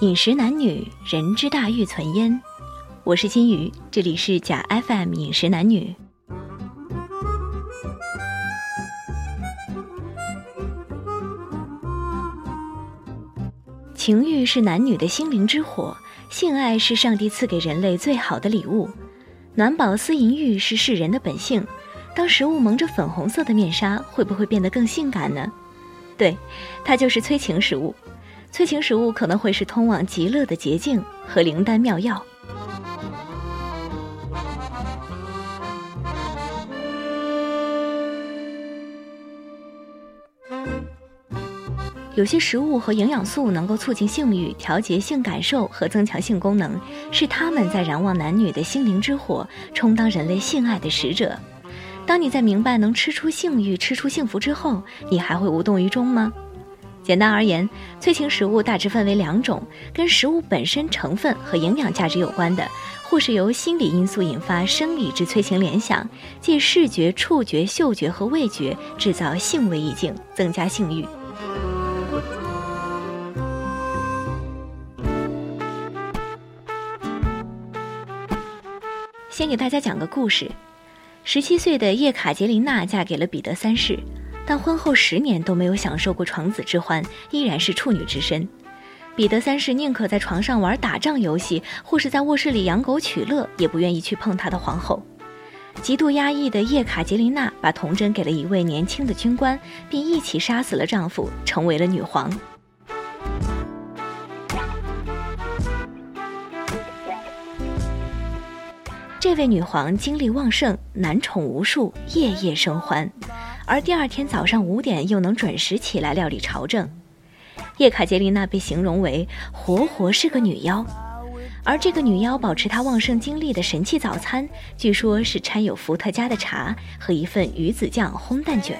饮食男女，人之大欲存焉。我是金鱼，这里是假 FM 饮食男女。情欲是男女的心灵之火，性爱是上帝赐给人类最好的礼物。暖宝思淫欲是世人的本性。当食物蒙着粉红色的面纱，会不会变得更性感呢？对，它就是催情食物。催情食物可能会是通往极乐的捷径和灵丹妙药。有些食物和营养素能够促进性欲、调节性感受和增强性功能，是它们在燃旺男女的心灵之火，充当人类性爱的使者。当你在明白能吃出性欲、吃出幸福之后，你还会无动于衷吗？简单而言，催情食物大致分为两种：跟食物本身成分和营养价值有关的，或是由心理因素引发生理之催情联想，借视觉、触觉、嗅觉和味觉制造性味意境，增加性欲。先给大家讲个故事：十七岁的叶卡捷琳娜嫁给了彼得三世。但婚后十年都没有享受过床子之欢，依然是处女之身。彼得三世宁可在床上玩打仗游戏，或是在卧室里养狗取乐，也不愿意去碰他的皇后。极度压抑的叶卡捷琳娜把童贞给了一位年轻的军官，并一起杀死了丈夫，成为了女皇。这位女皇精力旺盛，男宠无数，夜夜生欢。而第二天早上五点又能准时起来料理朝政，叶卡捷琳娜被形容为活活是个女妖，而这个女妖保持她旺盛精力的神器早餐，据说是掺有伏特加的茶和一份鱼子酱烘蛋卷。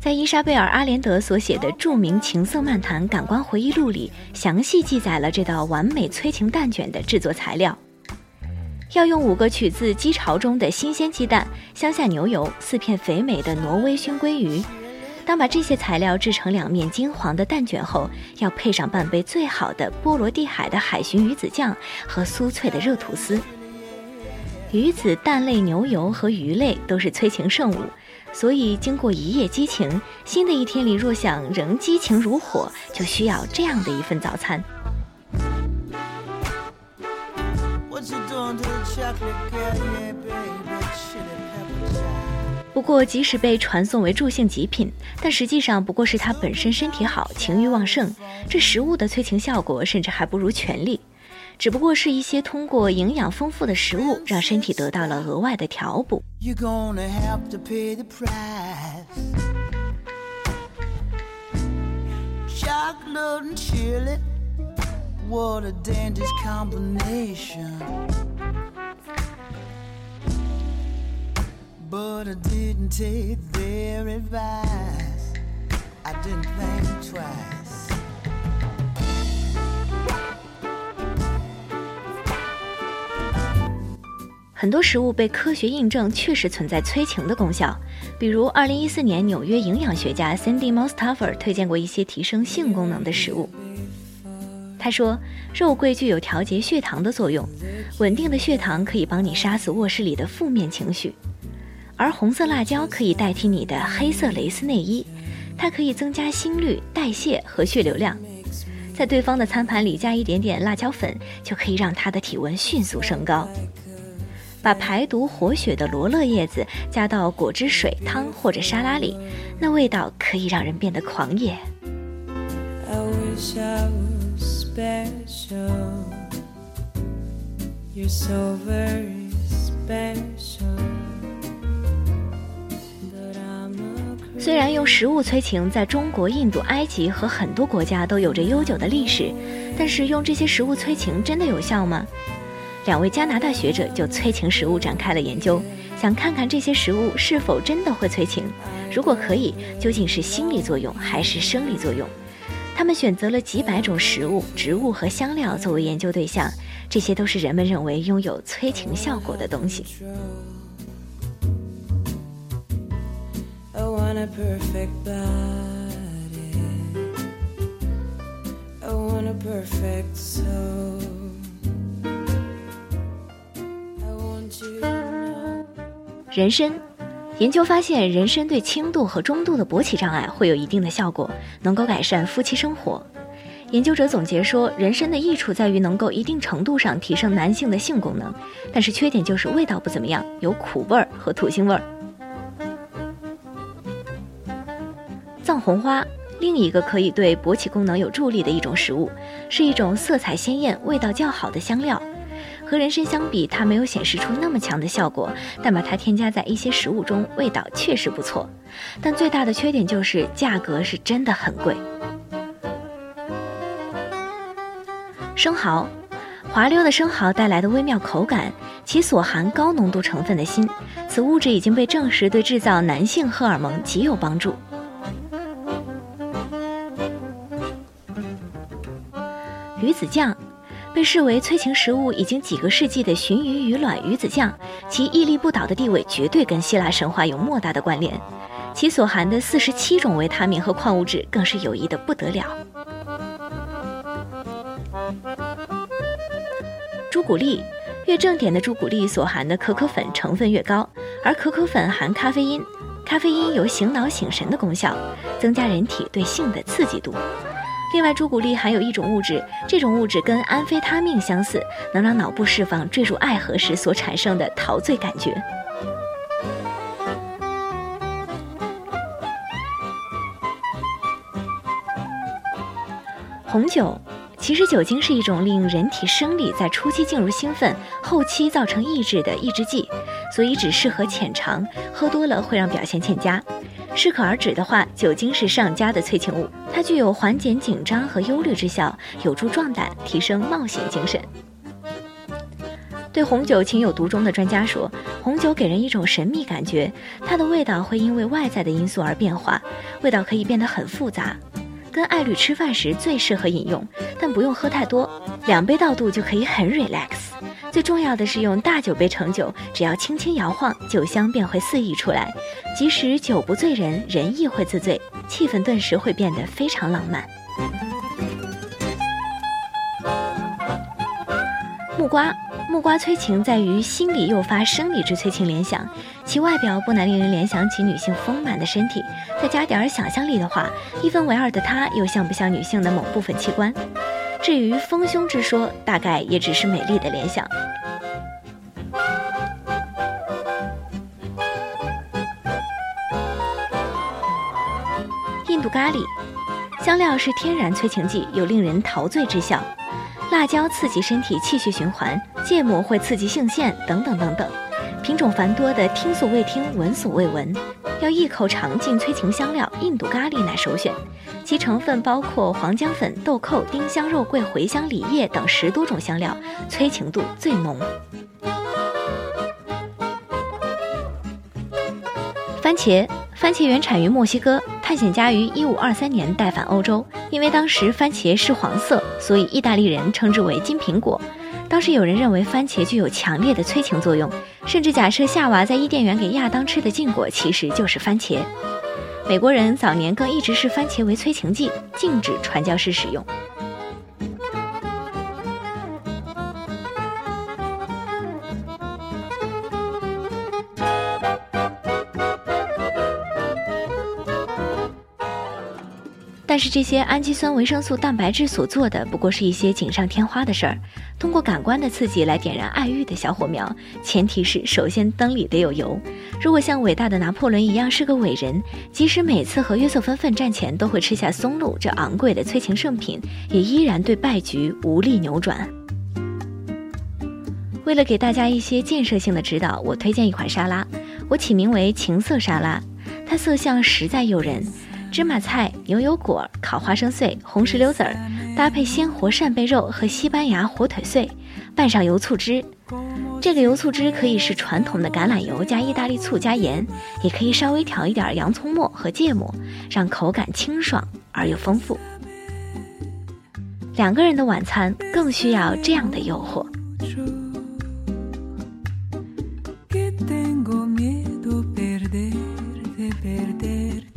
在伊莎贝尔·阿连德所写的著名情色漫谈感官回忆录里，详细记载了这道完美催情蛋卷的制作材料。要用五个取自鸡巢中的新鲜鸡蛋、乡下牛油、四片肥美的挪威熏鲑鱼。当把这些材料制成两面金黄的蛋卷后，要配上半杯最好的波罗的海的海鲟鱼子酱和酥脆的热吐司。鱼子、蛋类、牛油和鱼类都是催情圣物，所以经过一夜激情，新的一天里若想仍激情如火，就需要这样的一份早餐。不过，即使被传送为助兴极品，但实际上不过是他本身身体好、情欲旺盛。这食物的催情效果甚至还不如权力，只不过是一些通过营养丰富的食物让身体得到了额外的调补。What a dangerous combination. But I didn't take their advice. I didn't think twice. 很多食物被科学印证，确实存在催情的功效。比如，二零一四年纽约营养学家 Cindy Mostaffer 推荐过一些提升性功能的食物。他说，肉桂具有调节血糖的作用，稳定的血糖可以帮你杀死卧室里的负面情绪，而红色辣椒可以代替你的黑色蕾丝内衣，它可以增加心率、代谢和血流量。在对方的餐盘里加一点点辣椒粉，就可以让他的体温迅速升高。把排毒活血的罗勒叶子加到果汁水、汤或者沙拉里，那味道可以让人变得狂野。虽然用食物催情在中国、印度、埃及和很多国家都有着悠久的历史，但是用这些食物催情真的有效吗？两位加拿大学者就催情食物展开了研究，想看看这些食物是否真的会催情，如果可以，究竟是心理作用还是生理作用？他们选择了几百种食物、植物和香料作为研究对象，这些都是人们认为拥有催情效果的东西。I want a perfect soul. 人参，研究发现，人参对轻度和中度的勃起障碍会有一定的效果，能够改善夫妻生活。研究者总结说，人参的益处在于能够一定程度上提升男性的性功能，但是缺点就是味道不怎么样，有苦味儿和土腥味儿。藏红花，另一个可以对勃起功能有助力的一种食物，是一种色彩鲜艳、味道较好的香料。和人参相比，它没有显示出那么强的效果，但把它添加在一些食物中，味道确实不错。但最大的缺点就是价格是真的很贵。生蚝，滑溜的生蚝带来的微妙口感，其所含高浓度成分的锌，此物质已经被证实对制造男性荷尔蒙极有帮助。鱼子酱，被视为催情食物已经几个世纪的鲟鱼鱼卵鱼子酱，其屹立不倒的地位绝对跟希腊神话有莫大的关联，其所含的四十七种维他命和矿物质更是有益的不得了。朱古力，越正点的朱古力所含的可可粉成分越高，而可可粉含咖啡因，咖啡因有醒脑醒神的功效，增加人体对性的刺激度。另外，朱古力含有一种物质，这种物质跟安非他命相似，能让脑部释放坠入爱河时所产生的陶醉感觉。红酒。其实酒精是一种令人体生理在初期进入兴奋，后期造成抑制的抑制剂，所以只适合浅尝，喝多了会让表现欠佳。适可而止的话，酒精是上佳的催情物，它具有缓解紧张和忧虑之效，有助壮胆，提升冒险精神。对红酒情有独钟的专家说，红酒给人一种神秘感觉，它的味道会因为外在的因素而变化，味道可以变得很复杂。跟爱侣吃饭时最适合饮用，但不用喝太多，两杯倒肚就可以很 relax。最重要的是用大酒杯盛酒，只要轻轻摇晃，酒香便会四溢出来。即使酒不醉人，人亦会自醉，气氛顿时会变得非常浪漫。木瓜。木瓜催情在于心理诱发生理之催情联想，其外表不难令人联想起女性丰满的身体，再加点想象力的话，一分为二的它又像不像女性的某部分器官？至于丰胸之说，大概也只是美丽的联想。印度咖喱，香料是天然催情剂，有令人陶醉之效。辣椒刺激身体气血循环，芥末会刺激性腺，等等等等。品种繁多的听所未听、闻所未闻，要一口尝尽催情香料，印度咖喱乃首选。其成分包括黄姜粉、豆蔻、丁香、肉桂、茴香、李叶等十多种香料，催情度最浓。番茄。番茄原产于墨西哥，探险家于一五二三年带返欧洲。因为当时番茄是黄色，所以意大利人称之为金苹果。当时有人认为番茄具有强烈的催情作用，甚至假设夏娃在伊甸园给亚当吃的禁果其实就是番茄。美国人早年更一直视番茄为催情剂，禁止传教士使用。但是这些氨基酸、维生素、蛋白质所做的，不过是一些锦上添花的事儿。通过感官的刺激来点燃爱欲的小火苗，前提是首先灯里得有油。如果像伟大的拿破仑一样是个伟人，即使每次和约瑟芬奋战前都会吃下松露这昂贵的催情圣品，也依然对败局无力扭转。为了给大家一些建设性的指导，我推荐一款沙拉，我起名为“情色沙拉”，它色相实在诱人。芝麻菜、牛油果、烤花生碎、红石榴籽儿，搭配鲜活扇贝肉和西班牙火腿碎，拌上油醋汁。这个油醋汁可以是传统的橄榄油加意大利醋加盐，也可以稍微调一点洋葱末和芥末，让口感清爽而又丰富。两个人的晚餐更需要这样的诱惑。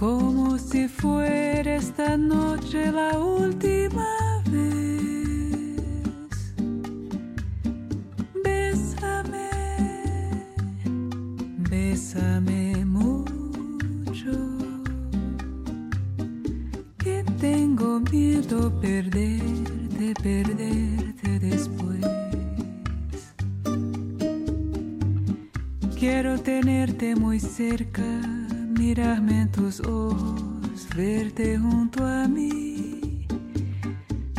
como si fuera esta noche la última vez. Bésame, bésame mucho, que tengo miedo perderte, perderte después. Quiero tenerte muy cerca, mirarme en tus ojos, verte junto a mí.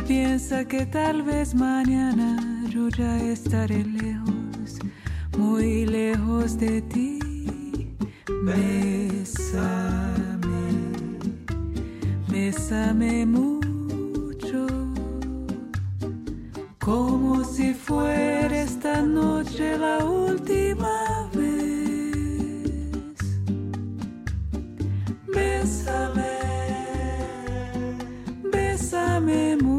Piensa que tal vez mañana yo ya estaré lejos, muy lejos de ti. Bésame, bésame mucho, como si fuera esta noche la última I memória.